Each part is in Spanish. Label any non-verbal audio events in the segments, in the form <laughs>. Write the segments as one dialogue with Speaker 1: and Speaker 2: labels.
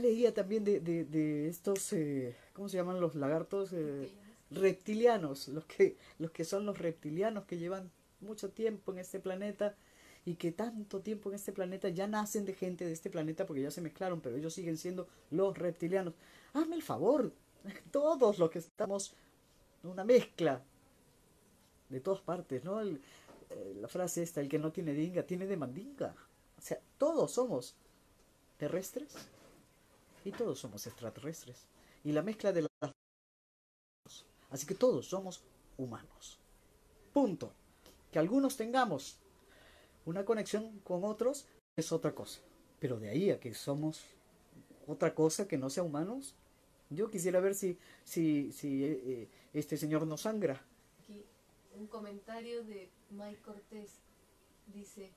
Speaker 1: Leía también de, estos, eh, ¿cómo se llaman los lagartos? Eh, reptilianos, los que, los que son los reptilianos que llevan mucho tiempo en este planeta y que tanto tiempo en este planeta ya nacen de gente de este planeta porque ya se mezclaron, pero ellos siguen siendo los reptilianos. Hazme el favor, <laughs> todos los que estamos, una mezcla de todas partes, ¿no? Eh, la frase esta, el que no tiene dinga, tiene de mandinga. O sea, todos somos terrestres y todos somos extraterrestres. Y la mezcla de las... Así que todos somos humanos. Punto. Que algunos tengamos una conexión con otros es otra cosa. Pero de ahí a que somos otra cosa que no sea humanos, yo quisiera ver si, si, si eh, eh, este señor no sangra.
Speaker 2: Aquí un comentario de Mike Cortés dice,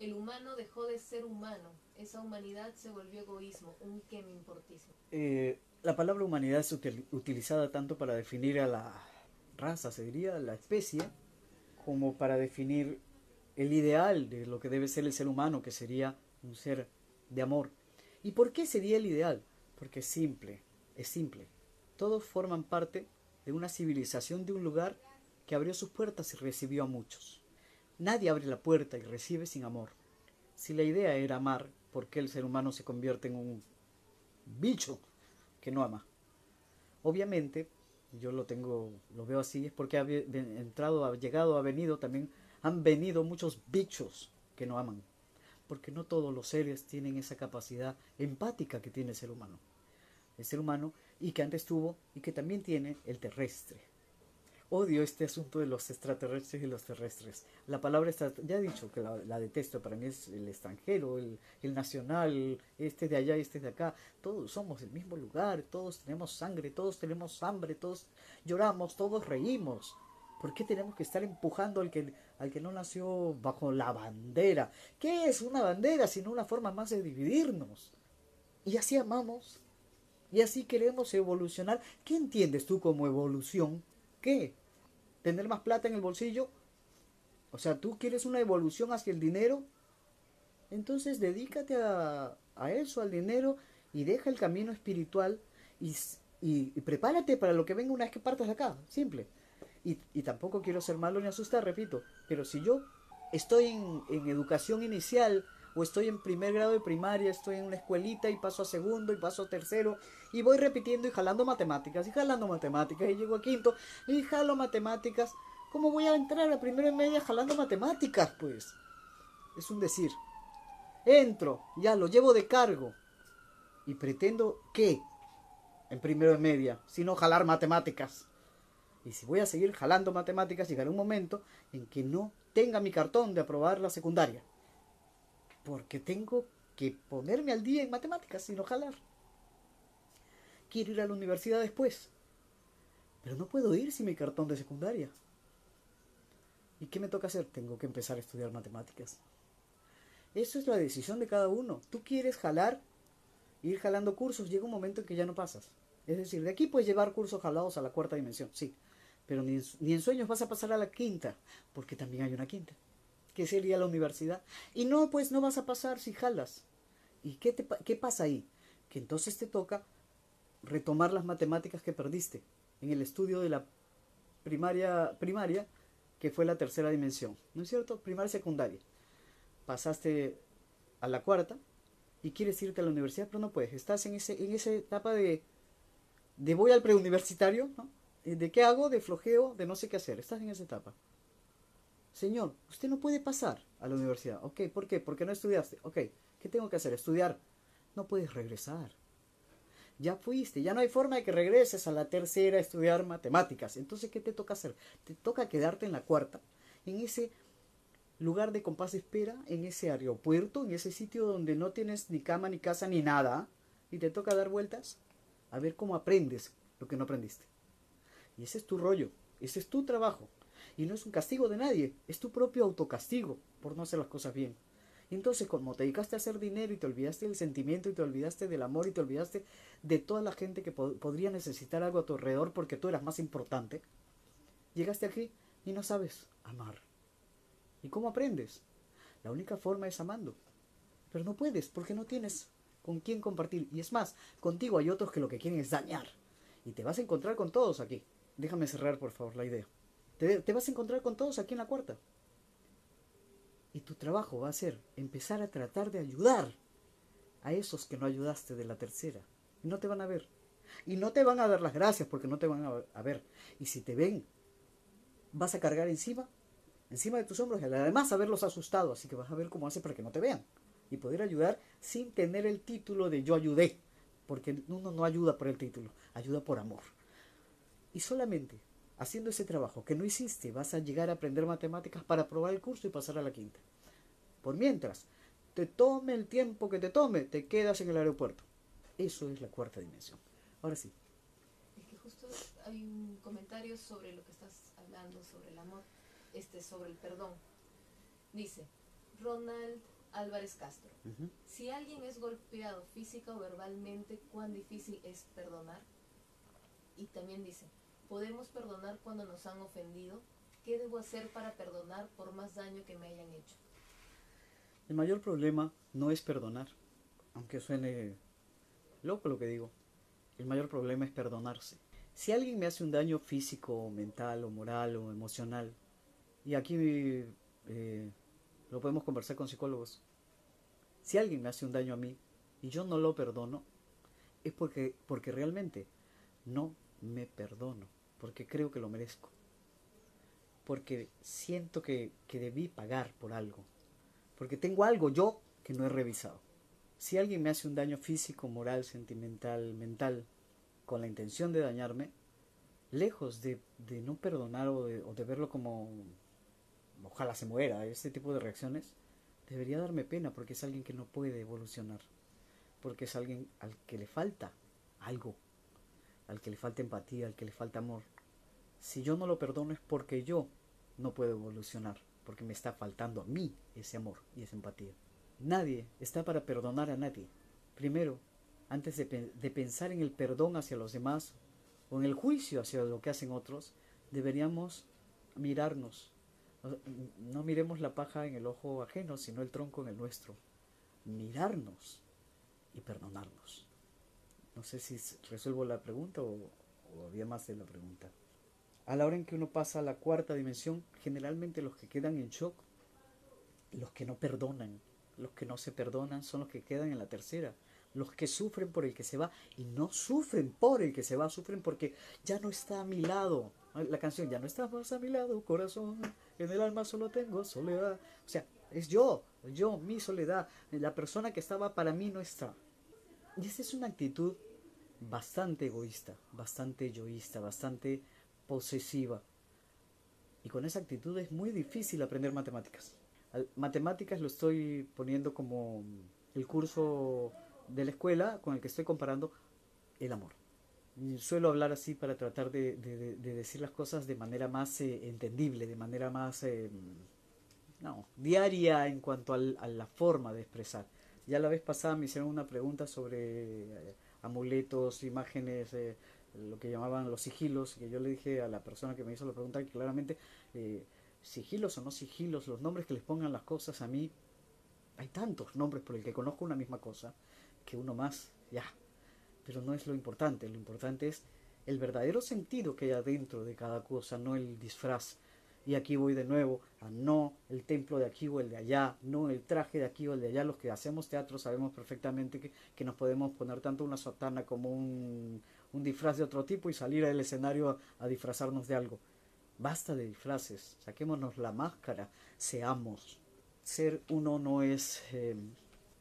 Speaker 2: el humano dejó de ser humano, esa humanidad se volvió egoísmo, un que me importismo.
Speaker 1: Eh, la palabra humanidad es utilizada tanto para definir a la raza, se diría, la especie, como para definir el ideal de lo que debe ser el ser humano, que sería un ser de amor. ¿Y por qué sería el ideal? Porque es simple, es simple. Todos forman parte de una civilización de un lugar que abrió sus puertas y recibió a muchos. Nadie abre la puerta y recibe sin amor. Si la idea era amar, ¿por qué el ser humano se convierte en un bicho que no ama? Obviamente, yo lo tengo, lo veo así, es porque ha entrado, ha llegado, ha venido también han venido muchos bichos que no aman, porque no todos los seres tienen esa capacidad empática que tiene el ser humano. El ser humano y que antes tuvo y que también tiene el terrestre. Odio este asunto de los extraterrestres y los terrestres. La palabra ya he dicho que la, detesto, para mí es el extranjero, el, nacional, este de allá, este de acá. Todos somos del mismo lugar, todos tenemos sangre, todos tenemos hambre, todos lloramos, todos reímos. ¿Por qué tenemos que estar empujando al que, al que no nació bajo la bandera? ¿Qué es una bandera sino una forma más de dividirnos? Y así amamos. Y así queremos evolucionar. ¿Qué entiendes tú como evolución? ¿Qué? ¿Tener más plata en el bolsillo? O sea, ¿tú quieres una evolución hacia el dinero? Entonces dedícate a, a eso, al dinero, y deja el camino espiritual y, y, y prepárate para lo que venga una vez que partas de acá. Simple. Y, tampoco quiero ser malo ni asustar, repito, pero si yo estoy en, educación inicial o estoy en primer grado de primaria, estoy en una escuelita y paso a segundo y paso a tercero y voy repitiendo y jalando matemáticas y jalando matemáticas y llego a quinto y jalo matemáticas, ¿cómo voy a entrar a primero y media jalando matemáticas? Pues es un decir. Entro, ya lo llevo de cargo y pretendo que en primero y media, sino jalar matemáticas. Y si voy a seguir jalando matemáticas, llegará un momento en que no tenga mi cartón de aprobar la secundaria. Porque tengo que ponerme al día en matemáticas y no jalar. Quiero ir a la universidad después. Pero no puedo ir sin mi cartón de secundaria. ¿Y qué me toca hacer? Tengo que empezar a estudiar matemáticas. Eso es la decisión de cada uno. Tú quieres jalar, ir jalando cursos, llega un momento en que ya no pasas. Es decir, de aquí puedes llevar cursos jalados a la cuarta dimensión, sí. Pero ni, en sueños vas a pasar a la quinta, porque también hay una quinta, que sería la universidad. Y no, pues no vas a pasar si jalas. ¿Y qué, qué pasa ahí? Que entonces te toca retomar las matemáticas que perdiste en el estudio de la primaria, primaria que fue la tercera dimensión. ¿No es cierto? Primaria secundaria. Pasaste a la cuarta y quieres irte a la universidad, pero no puedes. Estás en, ese, en esa etapa de, de voy al preuniversitario, ¿no? Eh, ¿De qué hago? De flojeo, de no sé qué hacer. Estás en esa etapa. Señor, usted no puede pasar a la universidad. Ok, ¿por qué? Porque no estudiaste. Ok, ¿qué tengo que hacer? Estudiar. No puedes regresar. Ya fuiste, ya no hay forma de que regreses a la tercera a estudiar matemáticas. Entonces, ¿qué te toca hacer? Te toca quedarte en la cuarta, en ese lugar de compás espera, en ese aeropuerto, en ese sitio donde no tienes ni cama, ni casa, ni nada, y te toca dar vueltas a ver cómo aprendes lo que no aprendiste. Y ese es tu rollo, ese es tu trabajo. Y no es un castigo de nadie, es tu propio autocastigo por no hacer las cosas bien. Y entonces, como te dedicaste a hacer dinero y te olvidaste del sentimiento y te olvidaste del amor y te olvidaste de toda la gente que podría necesitar algo a tu alrededor porque tú eras más importante, Llegaste aquí y no sabes amar. ¿Y cómo aprendes? La única forma es amando. Pero no puedes porque no tienes con quién compartir. Y es más, contigo hay otros que lo que quieren es dañar. Y te vas a encontrar con todos aquí. Déjame cerrar, por favor, la idea. Te, vas a encontrar con todos aquí en la cuarta. Y tu trabajo va a ser empezar a tratar de ayudar a esos que no ayudaste de la tercera. Y no te van a ver. Y no te van a dar las gracias porque no te van a ver. Y si te ven, vas a cargar encima, encima de tus hombros, y además haberlos asustado. Así que vas a ver cómo hace para que no te vean. Y poder ayudar sin tener el título de yo ayudé. Porque uno no ayuda por el título, ayuda por amor. Y solamente haciendo ese trabajo que no hiciste, vas a llegar a aprender matemáticas para aprobar el curso y pasar a la quinta. Por mientras, te tome el tiempo que te tome, te quedas en el aeropuerto. Eso es la cuarta dimensión. Ahora sí.
Speaker 2: Es que justo hay un comentario sobre lo que estás hablando, sobre el amor, este, sobre el perdón. Dice, Ronald Álvarez Castro, si alguien es golpeado física o verbalmente, ¿cuán difícil es perdonar? Y también dice, ¿podemos perdonar cuando nos han ofendido? ¿Qué debo hacer para perdonar por más daño que me hayan hecho?
Speaker 1: El mayor problema no es perdonar, aunque suene loco lo que digo. El mayor problema es perdonarse. Si alguien me hace un daño físico, mental, o moral, o emocional, y aquí eh, lo podemos conversar con psicólogos, si alguien me hace un daño a mí y yo no lo perdono, es porque, porque realmente no me perdono, porque creo que lo merezco, porque siento que, que debí pagar por algo, porque tengo algo yo que no he revisado. Si alguien me hace un daño físico, moral, sentimental, mental, con la intención de dañarme, lejos de, de no perdonar o de, o de, verlo como ojalá se muera, ese tipo de reacciones, debería darme pena porque es alguien que no puede evolucionar, porque es alguien al que le falta algo, al que le falta empatía, al que le falta amor. Si yo no lo perdono es porque yo no puedo evolucionar, porque me está faltando a mí ese amor y esa empatía. Nadie está para perdonar a nadie. Primero, antes de, pensar en el perdón hacia los demás o en el juicio hacia lo que hacen otros, deberíamos mirarnos. No, no miremos la paja en el ojo ajeno, sino el tronco en el nuestro. Mirarnos y perdonarnos. No sé si resuelvo la pregunta o, había más de la pregunta. A la hora en que uno pasa a la cuarta dimensión, generalmente los que quedan en shock, los que no perdonan, los que no se perdonan son los que quedan en la tercera. Los que sufren por el que se va y no sufren por el que se va, sufren porque ya no está a mi lado. La canción ya no está más a mi lado, corazón. En el alma solo tengo soledad. O sea, es yo, yo, mi soledad. La persona que estaba para mí no está. Y esa es una actitud bastante egoísta, bastante yoísta, bastante posesiva. Y con esa actitud es muy difícil aprender matemáticas. Matemáticas lo estoy poniendo como el curso de la escuela con el que estoy comparando el amor. Suelo hablar así para tratar de, de, de, decir las cosas de manera más eh, entendible, de manera más eh, no, diaria en cuanto a la forma de expresar. Ya la vez pasada me hicieron una pregunta sobre eh, amuletos, imágenes, eh, lo que llamaban los sigilos, que yo le dije a la persona que me hizo la pregunta que claramente sigilos o no sigilos, los nombres que les pongan las cosas a mí, hay tantos nombres por el que conozco una misma cosa, que uno más, ya. Pero no es lo importante, lo importante es el verdadero sentido que hay adentro de cada cosa, no el disfraz. Y aquí voy de nuevo a no el templo de aquí o el de allá, no el traje de aquí o el de allá. Los que hacemos teatro sabemos perfectamente que, que nos podemos poner tanto una sotana como un, un disfraz de otro tipo y salir al escenario a, disfrazarnos de algo. Basta de disfraces, saquémonos la máscara, seamos. Ser uno no es eh,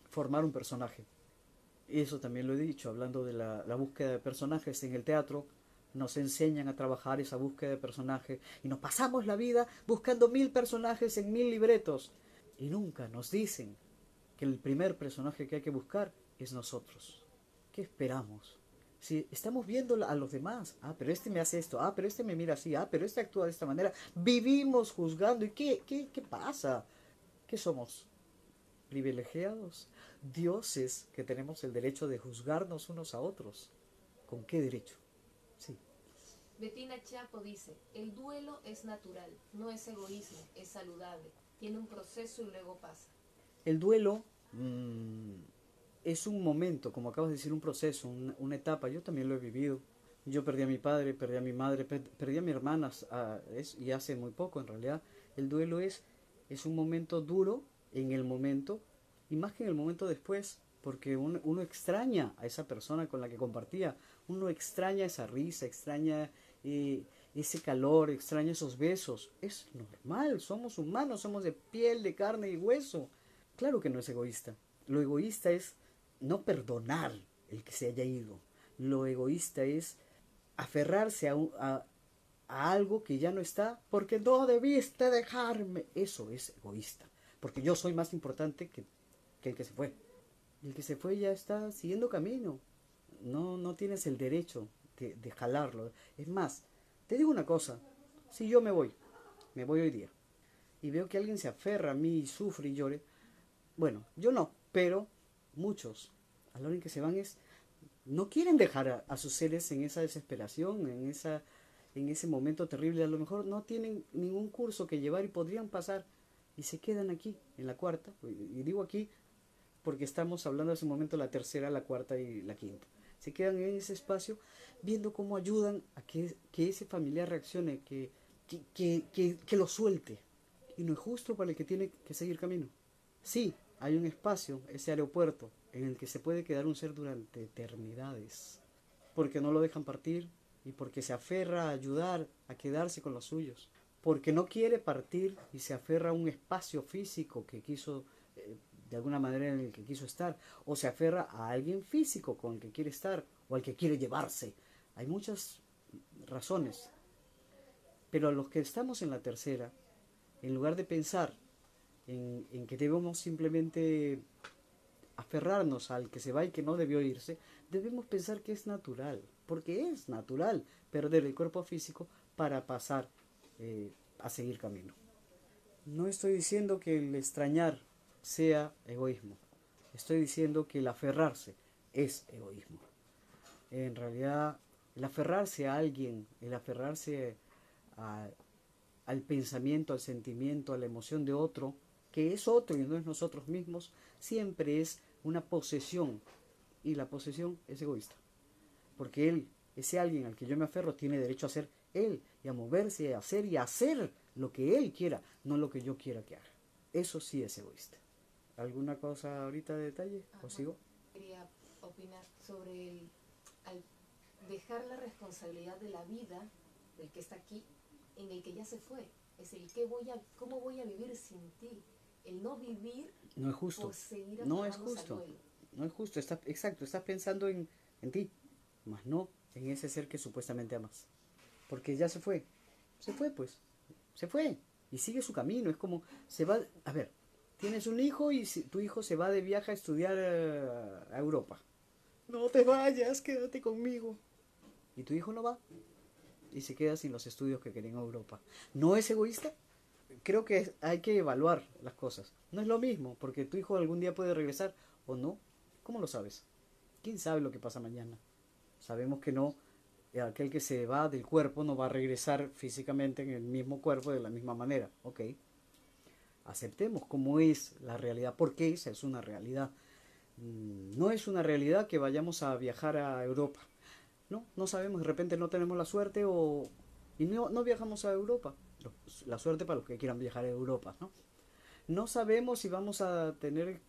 Speaker 1: formar un personaje. Y eso también lo he dicho, hablando de la, la, búsqueda de personajes en el teatro. Nos enseñan a trabajar esa búsqueda de personajes y nos pasamos la vida buscando mil personajes en mil libretos. Y nunca nos dicen que el primer personaje que hay que buscar es nosotros. ¿Qué esperamos? Si estamos viendo a los demás, ah, pero este me hace esto, ah, pero este me mira así, ah, pero este actúa de esta manera, vivimos juzgando. ¿Y qué, qué, qué pasa? ¿Qué somos? ¿Privilegiados? Dioses que tenemos el derecho de juzgarnos unos a otros. ¿Con qué derecho? Sí.
Speaker 2: Betina Chapo dice, el duelo es natural, no es egoísmo, es saludable, tiene un proceso y luego pasa.
Speaker 1: El duelo mm, es un momento, como acabas de decir, un proceso, una, etapa, yo también lo he vivido. Yo perdí a mi padre, perdí a mi madre, perdí a mi hermana y hace muy poco en realidad. El duelo es, es un momento duro en el momento y más que en el momento después, porque uno, extraña a esa persona con la que compartía, uno extraña esa risa, extraña eh, ese calor, extraña esos besos. Es normal, somos humanos, somos de piel, de carne y hueso. Claro que no es egoísta. Lo egoísta es no perdonar el que se haya ido. Lo egoísta es aferrarse a, a, algo que ya no está porque no debiste dejarme. Eso es egoísta. Porque yo soy más importante que, que el que se fue. El que se fue ya está siguiendo camino. No, no tienes el derecho de, de jalarlo. Es más, te digo una cosa. Si yo me voy, me voy hoy día, y veo que alguien se aferra a mí y sufre y llore, bueno, yo no, pero muchos a la hora en que se van es no quieren dejar a, sus seres en esa desesperación, en esa en ese momento terrible, a lo mejor no tienen ningún curso que llevar y podrían pasar y se quedan aquí en la cuarta, y digo aquí porque estamos hablando en ese momento la tercera, la cuarta y la quinta. Se quedan en ese espacio viendo cómo ayudan a que, ese familiar reaccione, que, que, que, que, lo suelte. Y no es justo para el que tiene que seguir camino. Sí, hay un espacio, ese aeropuerto, en el que se puede quedar un ser durante eternidades, porque no lo dejan partir y porque se aferra a ayudar a quedarse con los suyos, porque no quiere partir y se aferra a un espacio físico que quiso eh, de alguna manera en el que quiso estar, o se aferra a alguien físico con el que quiere estar o al que quiere llevarse. Hay muchas razones, pero los que estamos en la tercera, en lugar de pensar en, en que debemos simplemente aferrarnos al que se va y que no debió irse, debemos pensar que es natural, porque es natural perder el cuerpo físico para pasar eh, a seguir camino. No estoy diciendo que el extrañar sea egoísmo, estoy diciendo que el aferrarse es egoísmo. En realidad, el aferrarse a alguien, el aferrarse al pensamiento, al sentimiento, a la emoción de otro, que es otro y no es nosotros mismos, siempre es una posesión. Y la posesión es egoísta. Porque él, ese alguien al que yo me aferro, tiene derecho a ser él y a moverse, a hacer y a hacer lo que él quiera, no lo que yo quiera que haga. Eso sí es egoísta. ¿Alguna cosa ahorita de detalle? ¿O sigo?
Speaker 2: Quería opinar sobre el, al dejar la responsabilidad de la vida del que está aquí en el que ya se fue. Es el que voy a, cómo voy a vivir sin ti el no vivir
Speaker 1: no es justo. no es justo. No es justo. Está, exacto, estás pensando en, en ti, más no en ese ser que supuestamente amas. Porque ya se fue. Se fue, pues. Se fue. Y sigue su camino. Es como, se va. A ver, tienes un hijo y tu hijo se va de viaje a estudiar a, a Europa. No te vayas, quédate conmigo. Y tu hijo no va. Y se queda sin los estudios que quería en Europa. ¿No es egoísta? creo que hay que evaluar las cosas. No es lo mismo, porque tu hijo algún día puede regresar o no. ¿Cómo lo sabes? ¿Quién sabe lo que pasa mañana? Sabemos que no, eh, aquel que se va del cuerpo no va a regresar físicamente en el mismo cuerpo de la misma manera. Ok. Aceptemos cómo es la realidad, porque esa es una realidad. Mm, no es una realidad que vayamos a viajar a Europa. No, no sabemos, de repente no tenemos la suerte o... y no, no viajamos a Europa la suerte para los que quieran viajar a Europa, ¿no? No sabemos si vamos a tener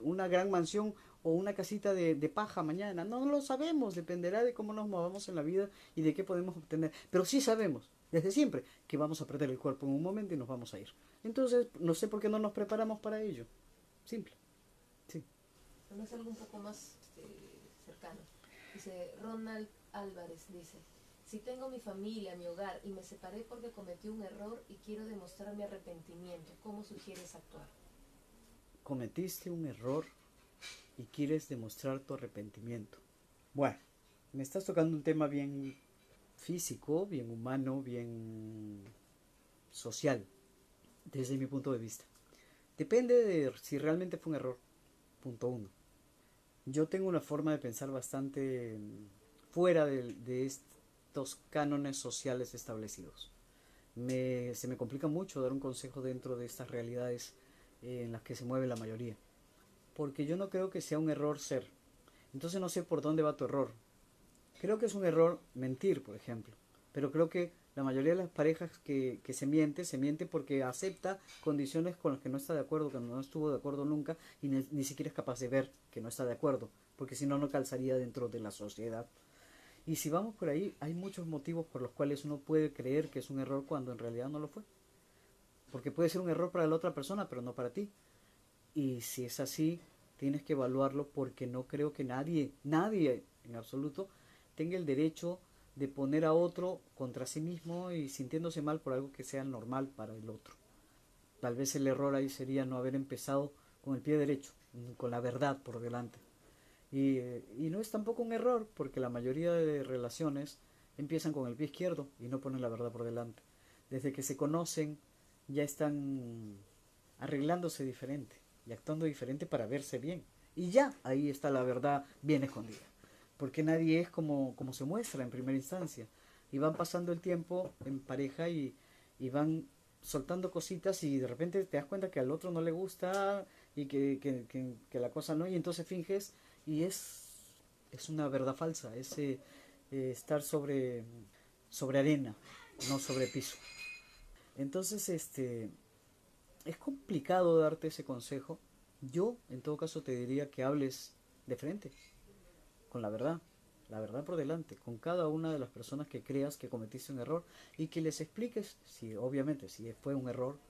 Speaker 1: una gran mansión o una casita de, paja mañana. No lo sabemos, dependerá de cómo nos movamos en la vida y de qué podemos obtener. Pero sí sabemos, desde siempre, que vamos a perder el cuerpo en un momento y nos vamos a ir. Entonces, no sé por qué no nos preparamos para ello. Simple. Sí.
Speaker 2: es algo un poco más este, cercano. Dice Ronald Álvarez, dice, si tengo mi familia, mi hogar y me separé porque cometí un error y quiero demostrar mi arrepentimiento, ¿cómo sugieres actuar?
Speaker 1: Cometiste un error y quieres demostrar tu arrepentimiento. Bueno, me estás tocando un tema bien físico, bien humano, bien social, desde mi punto de vista. Depende de si realmente fue un error. Punto uno. Yo tengo una forma de pensar bastante fuera de, de, estos cánones sociales establecidos. Me, se me complica mucho dar un consejo dentro de estas realidades en las que se mueve la mayoría. Porque yo no creo que sea un error ser. Entonces no sé por dónde va tu error. Creo que es un error mentir, por ejemplo. Pero creo que la mayoría de las parejas que, se miente, se miente porque acepta condiciones con las que no está de acuerdo, que no estuvo de acuerdo nunca y ni, ni siquiera es capaz de ver que no está de acuerdo, porque si no, no calzaría dentro de la sociedad. Y si vamos por ahí, hay muchos motivos por los cuales uno puede creer que es un error cuando en realidad no lo fue. Porque puede ser un error para la otra persona, pero no para ti. Y si es así, tienes que evaluarlo porque no creo que nadie, nadie en absoluto, tenga el derecho de poner a otro contra sí mismo y sintiéndose mal por algo que sea normal para el otro. Tal vez el error ahí sería no haber empezado con el pie derecho, con la verdad por delante. Y, no es tampoco un error, porque la mayoría de relaciones empiezan con el pie izquierdo y no ponen la verdad por delante. Desde que se conocen ya están arreglándose diferente y actuando diferente para verse bien. Y ya ahí está la verdad bien escondida porque nadie es como, como se muestra en primera instancia. Y van pasando el tiempo en pareja y, y van soltando cositas y de repente te das cuenta que al otro no le gusta y que, que, que, la cosa no, y entonces finges y es, es una verdad falsa, es eh, estar sobre, sobre arena, no sobre piso. Entonces, este, es complicado darte ese consejo. Yo, en todo caso, te diría que hables de frente, con la verdad, la verdad por delante, con cada una de las personas que creas que cometiste un error y que les expliques, si obviamente si fue un error,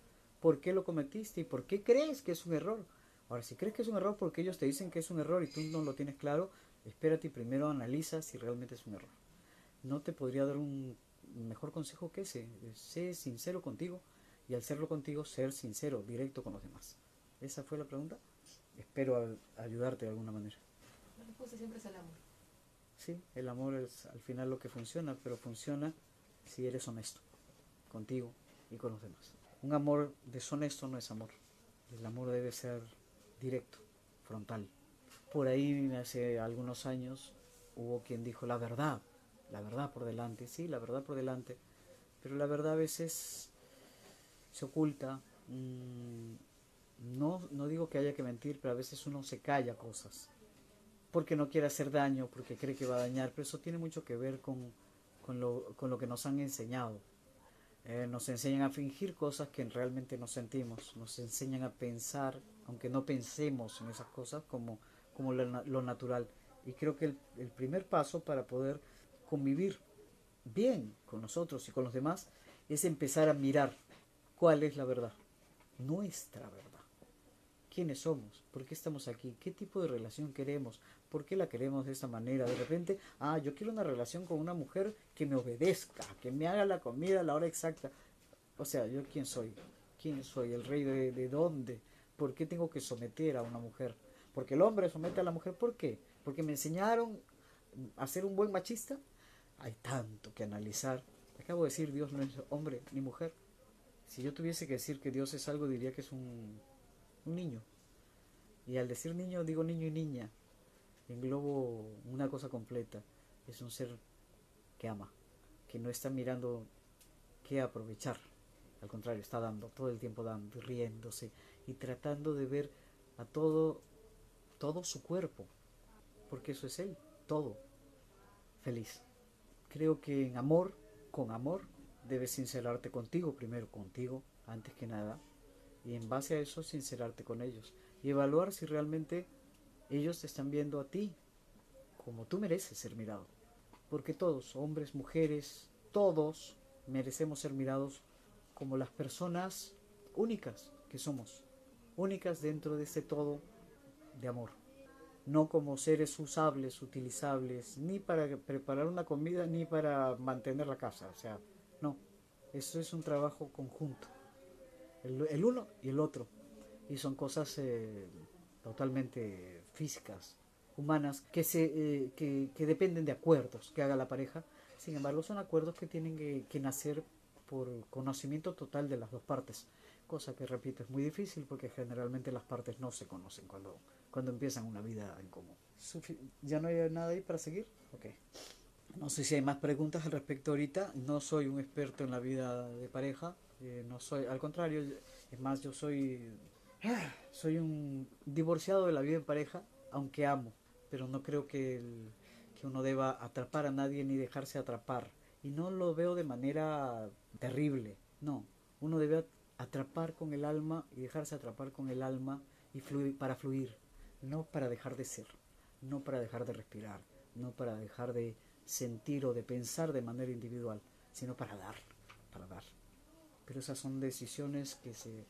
Speaker 1: por qué lo cometiste y por qué crees que es un error. Ahora, si crees que es un error porque ellos te dicen que es un error y tú no lo tienes claro, espérate y primero analiza si realmente es un error. No te podría dar un mejor consejo que ese. Sé sincero contigo y al serlo contigo, ser sincero, directo con los demás. ¿Esa fue la pregunta? Espero ayudarte de alguna manera
Speaker 2: siempre es el amor.
Speaker 1: Sí, el amor es al final lo que funciona, pero funciona si eres honesto contigo y con los demás. Un amor deshonesto no es amor. El amor debe ser directo, frontal. Por ahí hace algunos años hubo quien dijo la verdad, la verdad por delante, sí, la verdad por delante, pero la verdad a veces se oculta. Mm, no, no digo que haya que mentir, pero a veces uno se calla cosas porque no quiere hacer daño, porque cree que va a dañar, pero eso tiene mucho que ver con, con, lo, con lo que nos han enseñado. Eh, nos enseñan a fingir cosas que realmente no sentimos, nos enseñan a pensar, aunque no pensemos en esas cosas, como, como lo, lo natural. Y creo que el, el primer paso para poder convivir bien con nosotros y con los demás es empezar a mirar cuál es la verdad, nuestra verdad. Quiénes somos, por qué estamos aquí, qué tipo de relación queremos, por qué la queremos de esa manera. De repente, ah, yo quiero una relación con una mujer que me obedezca, que me haga la comida a la hora exacta. O sea, yo quién soy, quién soy, el rey de, de dónde, por qué tengo que someter a una mujer. Porque el hombre somete a la mujer, ¿por qué? Porque me enseñaron a ser un buen machista. Hay tanto que analizar. Acabo de decir, Dios no es hombre ni mujer. Si yo tuviese que decir que Dios es algo, diría que es un un niño. Y al decir niño digo niño y niña. Englobo una cosa completa. Es un ser que ama, que no está mirando qué aprovechar. Al contrario, está dando, todo el tiempo dando, riéndose y tratando de ver a todo, todo su cuerpo. Porque eso es él, todo. Feliz. Creo que en amor, con amor, debes sincerarte contigo primero, contigo, antes que nada, y en base a eso sincerarte con ellos y evaluar si realmente ellos te están viendo a ti como tú mereces ser mirado. Porque todos, hombres, mujeres, todos merecemos ser mirados como las personas únicas que somos, únicas dentro de ese todo de amor. No como seres usables, utilizables, ni para preparar una comida, ni para mantener la casa. O sea, no, eso es un trabajo conjunto el, uno y el otro. Y son cosas eh, totalmente físicas, humanas, que, se, eh, que, que, dependen de acuerdos que haga la pareja. Sin embargo, son acuerdos que tienen que, que, nacer por conocimiento total de las dos partes. Cosa que, repito, es muy difícil porque generalmente las partes no se conocen cuando, cuando empiezan una vida en común. ¿Ya no hay nada ahí para seguir? Ok. No sé si hay más preguntas al respecto ahorita. No soy un experto en la vida de pareja. Eh, no soy, al contrario, es más, yo soy, <sighs> soy un divorciado de la vida en pareja, aunque amo, pero no creo que, que uno deba atrapar a nadie ni dejarse atrapar. Y no lo veo de manera terrible, no. Uno debe atrapar con el alma y dejarse atrapar con el alma y fluir, para fluir, no para dejar de ser, no para dejar de respirar, no para dejar de sentir o de pensar de manera individual, sino para dar, para dar. Pero esas son decisiones que se,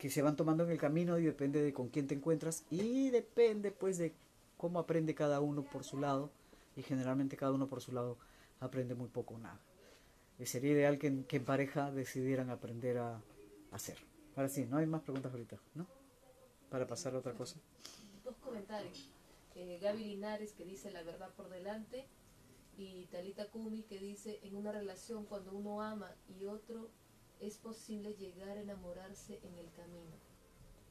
Speaker 1: que se van tomando en el camino y depende de con quién te encuentras y depende pues de cómo aprende cada uno por su lado y generalmente cada uno por su lado aprende muy poco o nada. Y sería ideal que en pareja decidieran aprender a, hacer. Ahora sí, no hay más preguntas ahorita, ¿no? Para pasar a otra cosa.
Speaker 2: Dos comentarios. Eh, Gaby Linares que dice la verdad por delante y Talita Kumi que dice en una relación cuando uno ama y otro es posible llegar a enamorarse en el camino.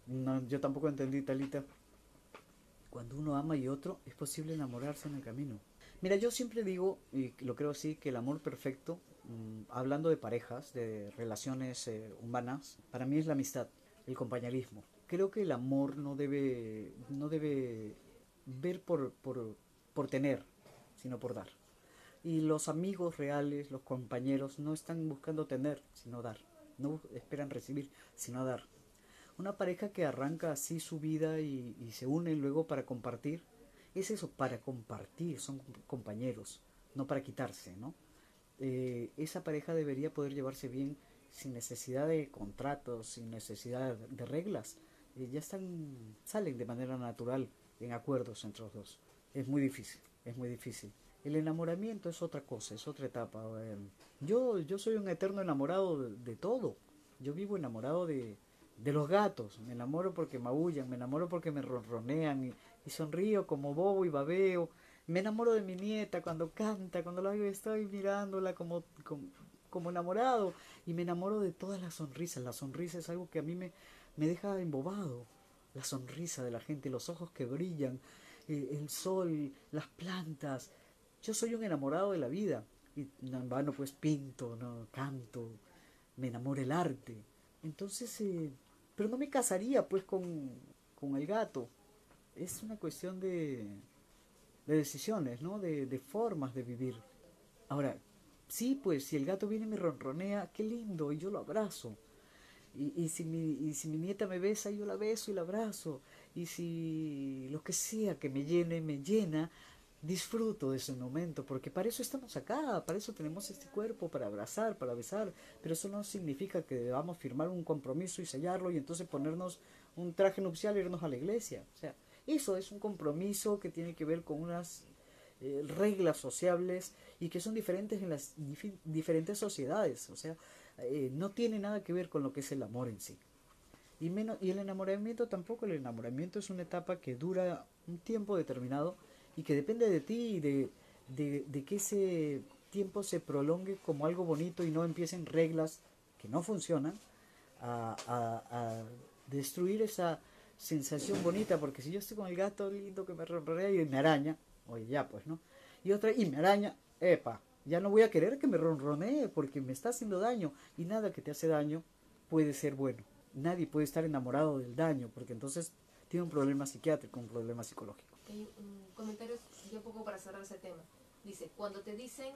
Speaker 1: No, yo tampoco entendí Talita. Cuando uno ama y otro es posible enamorarse en el camino. Mira, yo siempre digo, y lo creo así, que el amor perfecto, mm, hablando de parejas, de relaciones eh, humanas, para mí es la amistad, el compañerismo. Creo que el amor no debe, no debe ver por, por, por tener, sino por dar. Y los amigos reales, los compañeros, no están buscando tener, sino dar. No esperan recibir, sino dar. Una pareja que arranca así su vida y, se une luego para compartir, es eso, para compartir, son compañeros, no para quitarse, ¿no? Eh, esa pareja debería poder llevarse bien sin necesidad de contratos, sin necesidad de reglas. Eh, ya están, salen de manera natural en acuerdos entre los dos. Es muy difícil, es muy difícil. El enamoramiento es otra cosa, es otra etapa. Eh, yo, yo soy un eterno enamorado de, todo. Yo vivo enamorado de, de los gatos. Me enamoro porque maullan, me enamoro porque me ronronean y, y, sonrío como bobo y babeo. Me enamoro de mi nieta cuando canta, cuando la estoy mirándola como, como, como, enamorado. Y me enamoro de todas las sonrisas. La sonrisa es algo que a mí me, me deja embobado. La sonrisa de la gente, los ojos que brillan, eh, el sol, las plantas. Yo soy un enamorado de la vida. Y en vano pues pinto, no canto, me enamora el arte. Entonces, eh, pero no me casaría pues con, con el gato. Es una cuestión de, de decisiones, ¿no? De, de, formas de vivir. Ahora, sí, pues si el gato viene y me ronronea, qué lindo, y yo lo abrazo. Y, y, si mi, y si mi nieta me besa, yo la beso y la abrazo. Y si lo que sea que me llene, me llena, disfruto de ese momento, porque para eso estamos acá, para eso tenemos este cuerpo, para abrazar, para besar, pero eso no significa que debamos firmar un compromiso y sellarlo y entonces ponernos un traje nupcial e irnos a la iglesia. O sea, eso es un compromiso que tiene que ver con unas eh, reglas sociables y que son diferentes en las dif diferentes sociedades. O sea, eh, no tiene nada que ver con lo que es el amor en sí. Y, menos, y el enamoramiento tampoco, el enamoramiento es una etapa que dura un tiempo determinado y que depende de ti de, de, que ese tiempo se prolongue como algo bonito y no empiecen reglas que no funcionan a destruir esa sensación bonita, porque si yo estoy con el gato lindo que me ronronea y me araña, oye, ya pues, ¿no? Y otra, y me araña, epa, ya no voy a querer que me ronronee porque me está haciendo daño y nada que te hace daño puede ser bueno. Nadie puede estar enamorado del daño porque entonces tiene un problema psiquiátrico, un problema psicológico.
Speaker 2: Hay un comentario, yo poco para cerrar ese tema. Dice, cuando te dicen,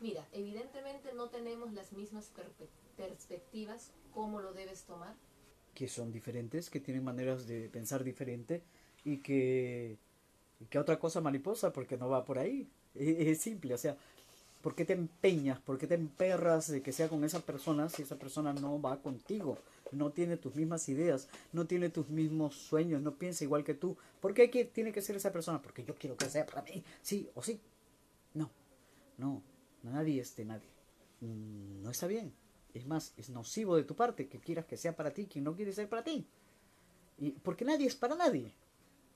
Speaker 2: mira, evidentemente no tenemos las mismas perspectivas, ¿cómo lo debes tomar?
Speaker 1: Que son diferentes, que tienen maneras de pensar diferente y que, que otra cosa mariposa porque no va por ahí. Es, es simple, o sea, ¿por qué te empeñas? ¿Por qué te emperras de que sea con esa persona si esa persona no va contigo? No tiene tus mismas ideas, no tiene tus mismos sueños, no piensa igual que tú. ¿Por qué tiene que ser esa persona? Porque yo quiero que sea para mí, sí o sí. No, no, nadie es de nadie. No está bien. Es más, es nocivo de tu parte que quieras que sea para ti quien no quiere ser para ti. Y porque nadie es para nadie.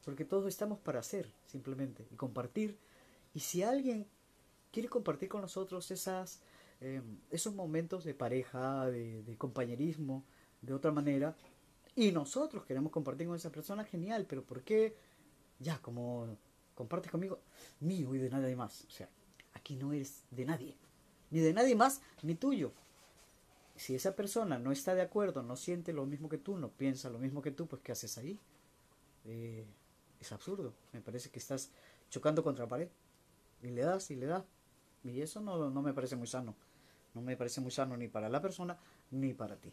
Speaker 1: Porque todos estamos para hacer, simplemente, y compartir. Y si alguien quiere compartir con nosotros eh, esos momentos de pareja, de compañerismo, de otra manera y nosotros queremos compartir con esa persona, genial, pero ¿por qué? Ya, como compartes conmigo, mío y de nadie más. O sea, ¿a aquí no eres de nadie, ni de nadie más, ni tuyo. Si esa persona no está de acuerdo, no siente lo mismo que tú, no piensa lo mismo que tú, pues ¿qué haces ahí? Eh, es absurdo. Me parece que estás chocando contra la pared. Y le das y le das. Y eso no, no me parece muy sano. No me parece muy sano ni para la persona ni para ti.